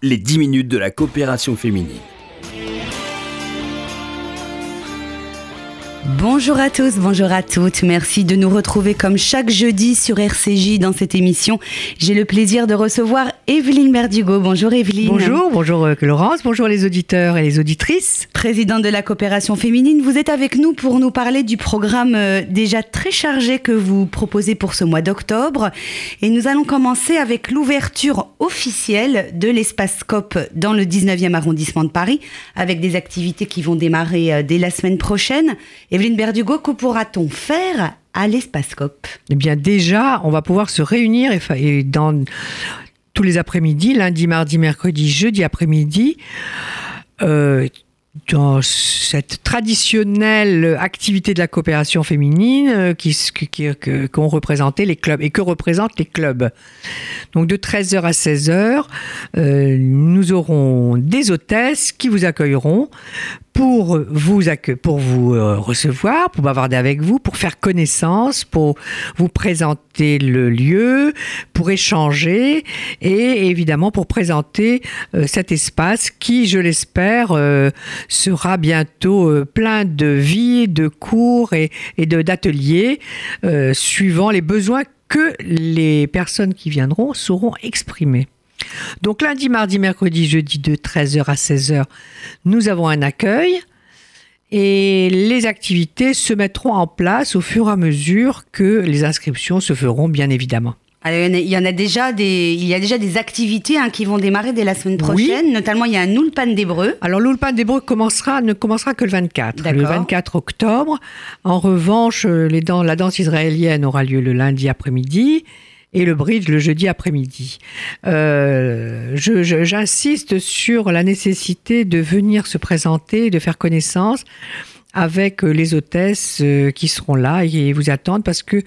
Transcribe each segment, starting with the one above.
les 10 minutes de la coopération féminine. Bonjour à tous, bonjour à toutes. Merci de nous retrouver comme chaque jeudi sur RCJ dans cette émission. J'ai le plaisir de recevoir Evelyne Berdugo. Bonjour Evelyne. Bonjour, bonjour euh, Laurence, bonjour les auditeurs et les auditrices. Présidente de la coopération féminine, vous êtes avec nous pour nous parler du programme euh, déjà très chargé que vous proposez pour ce mois d'octobre. Et nous allons commencer avec l'ouverture officielle de l'espace COP dans le 19e arrondissement de Paris, avec des activités qui vont démarrer euh, dès la semaine prochaine. Evelyne Berdugo, que pourra-t-on faire à l'Espacecop Eh bien déjà, on va pouvoir se réunir dans tous les après-midi, lundi, mardi, mercredi, jeudi après-midi, euh, dans cette traditionnelle activité de la coopération féminine euh, qui, qu'ont représenté les clubs et que représentent les clubs. Donc de 13h à 16h, euh, nous aurons des hôtesses qui vous accueilleront pour vous, pour vous euh, recevoir, pour bavarder avec vous, pour faire connaissance, pour vous présenter le lieu, pour échanger et évidemment pour présenter euh, cet espace qui, je l'espère, euh, sera bientôt plein de vie, de cours et, et d'ateliers suivant les besoins que les personnes qui viendront sauront exprimer. Donc lundi, mardi, mercredi, jeudi de 13h à 16h, nous avons un accueil et les activités se mettront en place au fur et à mesure que les inscriptions se feront, bien évidemment. il y en a déjà des, il y a déjà des activités hein, qui vont démarrer dès la semaine prochaine. Notamment, il y a un Ulpan d'Hébreu. Alors, l'Ulpan d'Hébreu commencera, ne commencera que le 24, le 24 octobre. En revanche, les la danse israélienne aura lieu le lundi après-midi et le bridge le jeudi après-midi. Euh, J'insiste sur la nécessité de venir se présenter, de faire connaissance avec les hôtesses euh, qui seront là et vous attendent parce que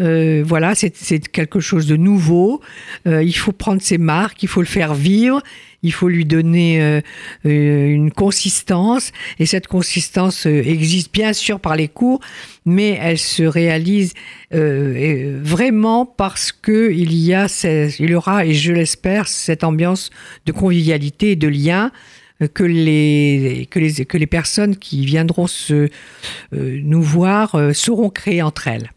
euh, voilà, c'est quelque chose de nouveau. Euh, il faut prendre ses marques, il faut le faire vivre, il faut lui donner euh, une consistance. Et cette consistance existe bien sûr par les cours, mais elle se réalise vraiment parce que il y a, il y aura, et je l'espère, cette ambiance de convivialité et de lien que les, que les, que les personnes qui viendront se, nous voir sauront créer entre elles.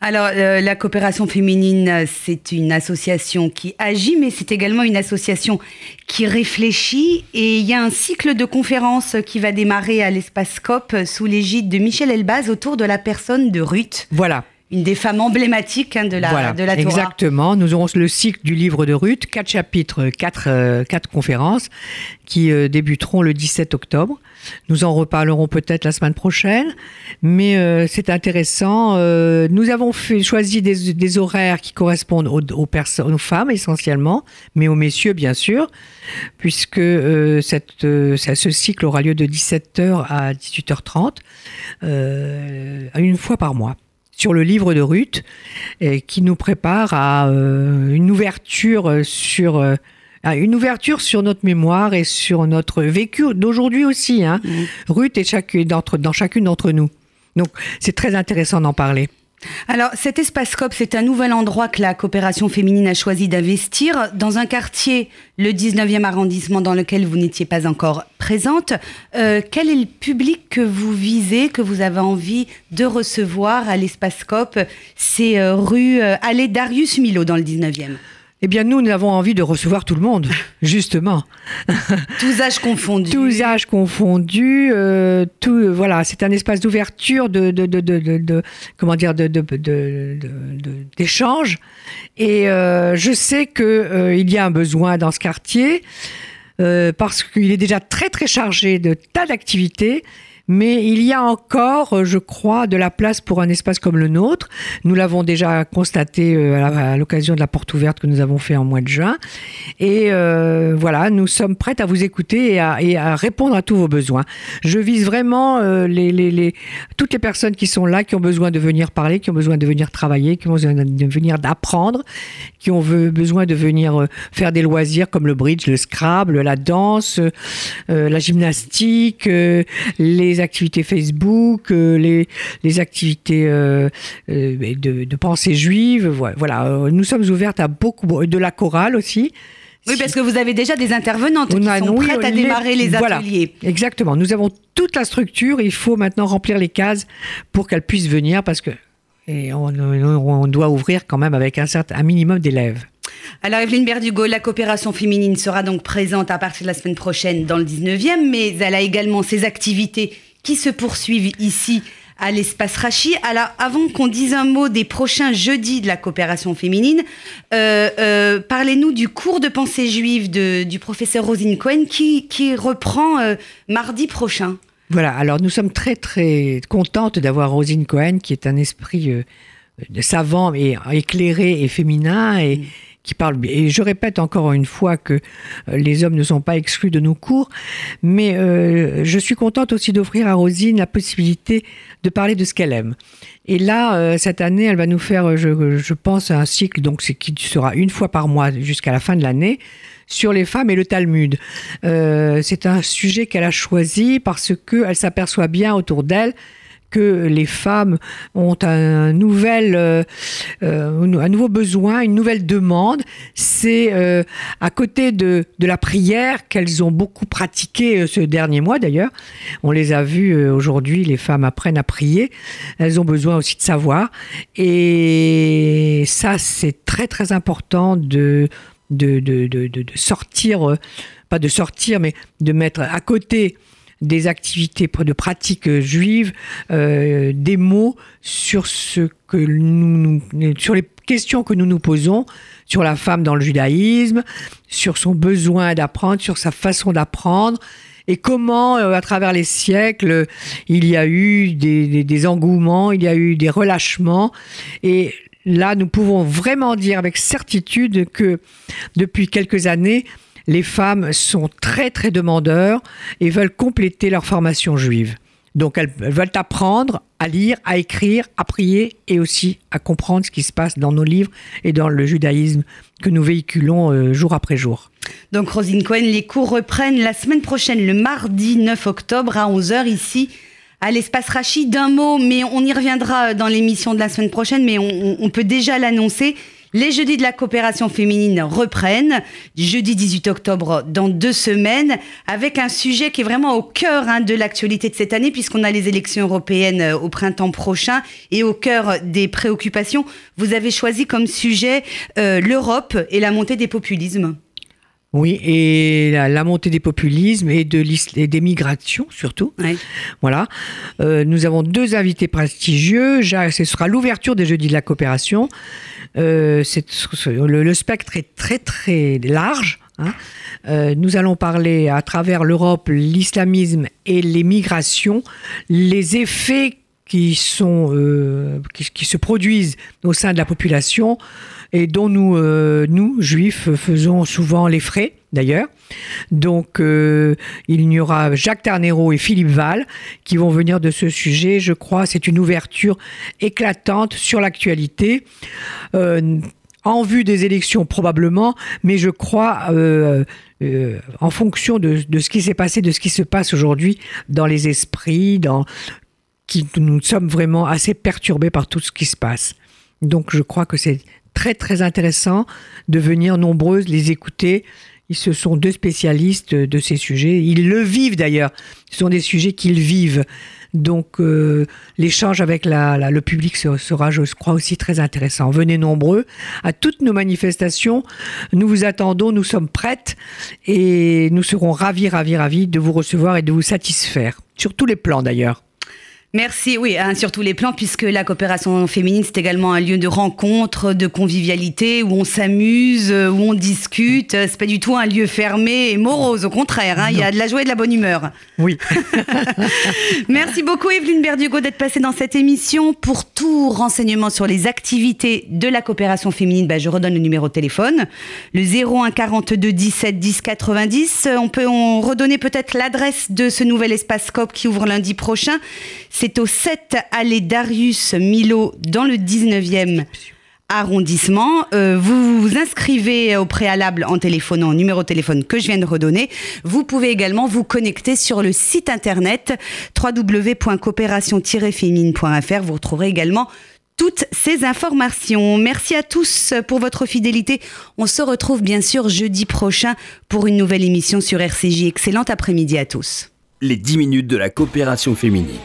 Alors, euh, la coopération féminine, c'est une association qui agit, mais c'est également une association qui réfléchit. Et il y a un cycle de conférences qui va démarrer à l'espace COP sous l'égide de Michel Elbaz autour de la personne de Ruth. Voilà une des femmes emblématiques hein, de la, de la Torah. Exactement. Nous aurons le cycle du livre de Ruth, quatre chapitres, quatre, euh, quatre conférences qui euh, débuteront le 17 octobre. Nous en reparlerons peut-être la semaine prochaine, mais euh, c'est intéressant. nous avons fait, choisi des, des, horaires qui correspondent aux, aux, personnes, aux femmes essentiellement, mais aux messieurs bien sûr, puisque cette, ce cycle aura lieu de 17h à 18h30, une fois par mois sur le livre de Ruth, qui nous prépare à euh, une ouverture sur euh, une ouverture sur notre mémoire et sur notre vécu d'aujourd'hui aussi. Hein. Mmh. Ruth est dans chacune d'entre nous. Donc c'est très intéressant d'en parler. Alors, cet espace COP, c'est un nouvel endroit que la coopération féminine a choisi d'investir dans un quartier, le 19e arrondissement, dans lequel vous n'étiez pas encore présente. Euh, quel est le public que vous visez, que vous avez envie de recevoir à l'espace COP? C'est euh, rue euh, Allée Darius Milo, dans le 19e. Eh bien, nous, nous avons envie de recevoir tout le monde, justement. Tous âges confondus. Tous âges confondus. Euh, tout, euh, voilà, c'est un espace d'ouverture, de, de, de, de, comment dire, de, d'échange. Et euh, je sais que il y a un besoin dans ce quartier parce qu'il est déjà très très chargé de tas d'activités mais il y a encore, euh, je crois, de la place pour un espace comme le nôtre. Nous l'avons déjà constaté euh, à l'occasion de la porte ouverte que nous avons fait en mois de juin. Et euh, voilà, nous sommes prêts à vous écouter et à, répondre à tous vos besoins. Je vise vraiment toutes les personnes qui sont là, qui ont besoin de venir parler, qui ont besoin de venir travailler, qui ont besoin de venir d'apprendre, qui ont besoin de venir faire des loisirs comme le bridge, le scrabble, la danse, la gymnastique, les activités Facebook, euh, les, les activités euh, euh, de, de, pensée juive. Voilà, nous sommes ouvertes à beaucoup de la chorale aussi Oui, parce que vous avez déjà des intervenantes On qui a- sont oui, prêtes à les- démarrer les voilà. ateliers. Exactement. Nous avons toute la structure. Il faut maintenant remplir les cases pour qu'elles puissent venir parce que et on, on doit ouvrir quand même avec un certain un minimum d'élèves. Alors Evelyne Berdugo, la coopération féminine sera donc présente à partir de la semaine prochaine dans le 19e, mais elle a également ses activités qui se poursuivent ici à l'espace Rachi. Alors avant qu'on dise un mot des prochains jeudis de la coopération féminine, euh, euh, parlez-nous du cours de pensée juive de- du professeur Rosine Cohen qui, qui reprend euh, mardi prochain. Voilà, alors nous sommes très très contentes d'avoir Rosine Cohen, qui est un esprit savant et éclairé et féminin et qui parle bien. Et je répète encore une fois que euh, les hommes ne sont pas exclus de nos cours, mais euh, je suis contente aussi d'offrir à Rosine la possibilité de parler de ce qu'elle aime. Et là, euh, cette année, elle va nous faire, je, pense, un cycle donc c'est qui sera une fois par mois jusqu'à la fin de l'année sur les femmes et le Talmud. C'est un sujet qu'elle a choisi parce qu'elle s'aperçoit bien autour d'elle que les femmes ont un nouvel, euh, euh, un nouveau besoin, une nouvelle demande. C'est euh, à côté de, de la prière qu'elles ont beaucoup pratiqué ce dernier mois d'ailleurs. On les a vues aujourd'hui, les femmes apprennent à prier. Elles ont besoin aussi de savoir. Et ça, c'est très très important de, de, de, de, sortir, pas de sortir, mais de mettre à côté des activités de pratiques juives, euh, des mots sur ce que nous, nous- sur les questions que nous nous posons sur la femme dans le judaïsme, sur son besoin d'apprendre, sur sa façon d'apprendre. Et comment, euh, à travers les siècles, il y a eu des, des- des engouements, il y a eu des relâchements. Et là, nous pouvons vraiment dire avec certitude que depuis quelques années, les femmes sont très très demandeurs et veulent compléter leur formation juive. Donc elles, veulent apprendre à lire, à écrire, à prier et aussi à comprendre ce qui se passe dans nos livres et dans le judaïsme que nous véhiculons euh, jour après jour. Donc Rosine Cohen, les cours reprennent la semaine prochaine, le mardi 9 octobre à 11h ici à l'espace Rachid. D'un mot, mais on y reviendra dans l'émission de la semaine prochaine, mais on peut déjà l'annoncer. Les jeudis de la coopération féminine reprennent, jeudi 18 octobre dans deux semaines, avec un sujet qui est vraiment au cœur hein, de l'actualité de cette année, puisqu'on a les élections européennes euh, au printemps prochain, et au cœur des préoccupations, vous avez choisi comme sujet euh, l'Europe et la montée des populismes. Oui, et la, la montée des populismes et, de et des migrations surtout. Voilà. Euh, nous avons deux invités prestigieux. Ce sera l'ouverture des Jeudis de la coopération. Euh, le spectre est très très large. hein. Euh, nous allons parler à travers l'Europe, l'islamisme et les migrations, les effets qui sont euh, qui, se produisent au sein de la population et dont nous euh, nous juifs faisons souvent les frais d'ailleurs. Donc euh, il y aura Jacques Ternero et Philippe Val qui vont venir de ce sujet. Je crois c'est une ouverture éclatante sur l'actualité. En vue des élections probablement, mais je crois en fonction de, de ce qui s'est passé, de ce qui se passe aujourd'hui dans les esprits, dans qui nous sommes vraiment assez perturbés par tout ce qui se passe. Donc je crois que c'est très très intéressant de venir nombreuses les écouter. Ils se sont deux spécialistes de ces sujets. Ils le vivent d'ailleurs. Ce sont des sujets qu'ils vivent. Donc euh, l'échange avec le public se- sera, je crois, aussi très intéressant. Venez nombreux à toutes nos manifestations. Nous vous attendons, nous sommes prêtes et nous serons ravis, ravis, ravis de vous recevoir et de vous satisfaire. Sur tous les plans d'ailleurs. Merci, oui, hein, sur tous les plans, puisque la coopération féminine, c'est également un lieu de rencontre, de convivialité, où on s'amuse, euh, où on discute. Euh, C'est pas du tout un lieu fermé et morose, au contraire. hein, Il y a de la joie et de la bonne humeur. Oui. Merci beaucoup, Evelyne Berdugo, d'être passée dans cette émission. Pour tout renseignement sur les activités de la coopération féminine, bah, je redonne le numéro de téléphone, le 01 42 17 10 90. Euh, On peut en redonner peut-être l'adresse de ce nouvel espace COP qui ouvre lundi prochain. C'est au 7 allée Darius Milo, dans le 19e arrondissement. Euh, vous vous inscrivez au préalable en téléphonant au numéro de téléphone que je viens de redonner. Vous pouvez également vous connecter sur le site internet www.coopération-féminine.fr. Vous retrouverez également toutes ces informations. Merci à tous pour votre fidélité. On se retrouve bien sûr jeudi prochain pour une nouvelle émission sur RCJ. Excellent après-midi à tous. Les 10 minutes de la coopération féminine.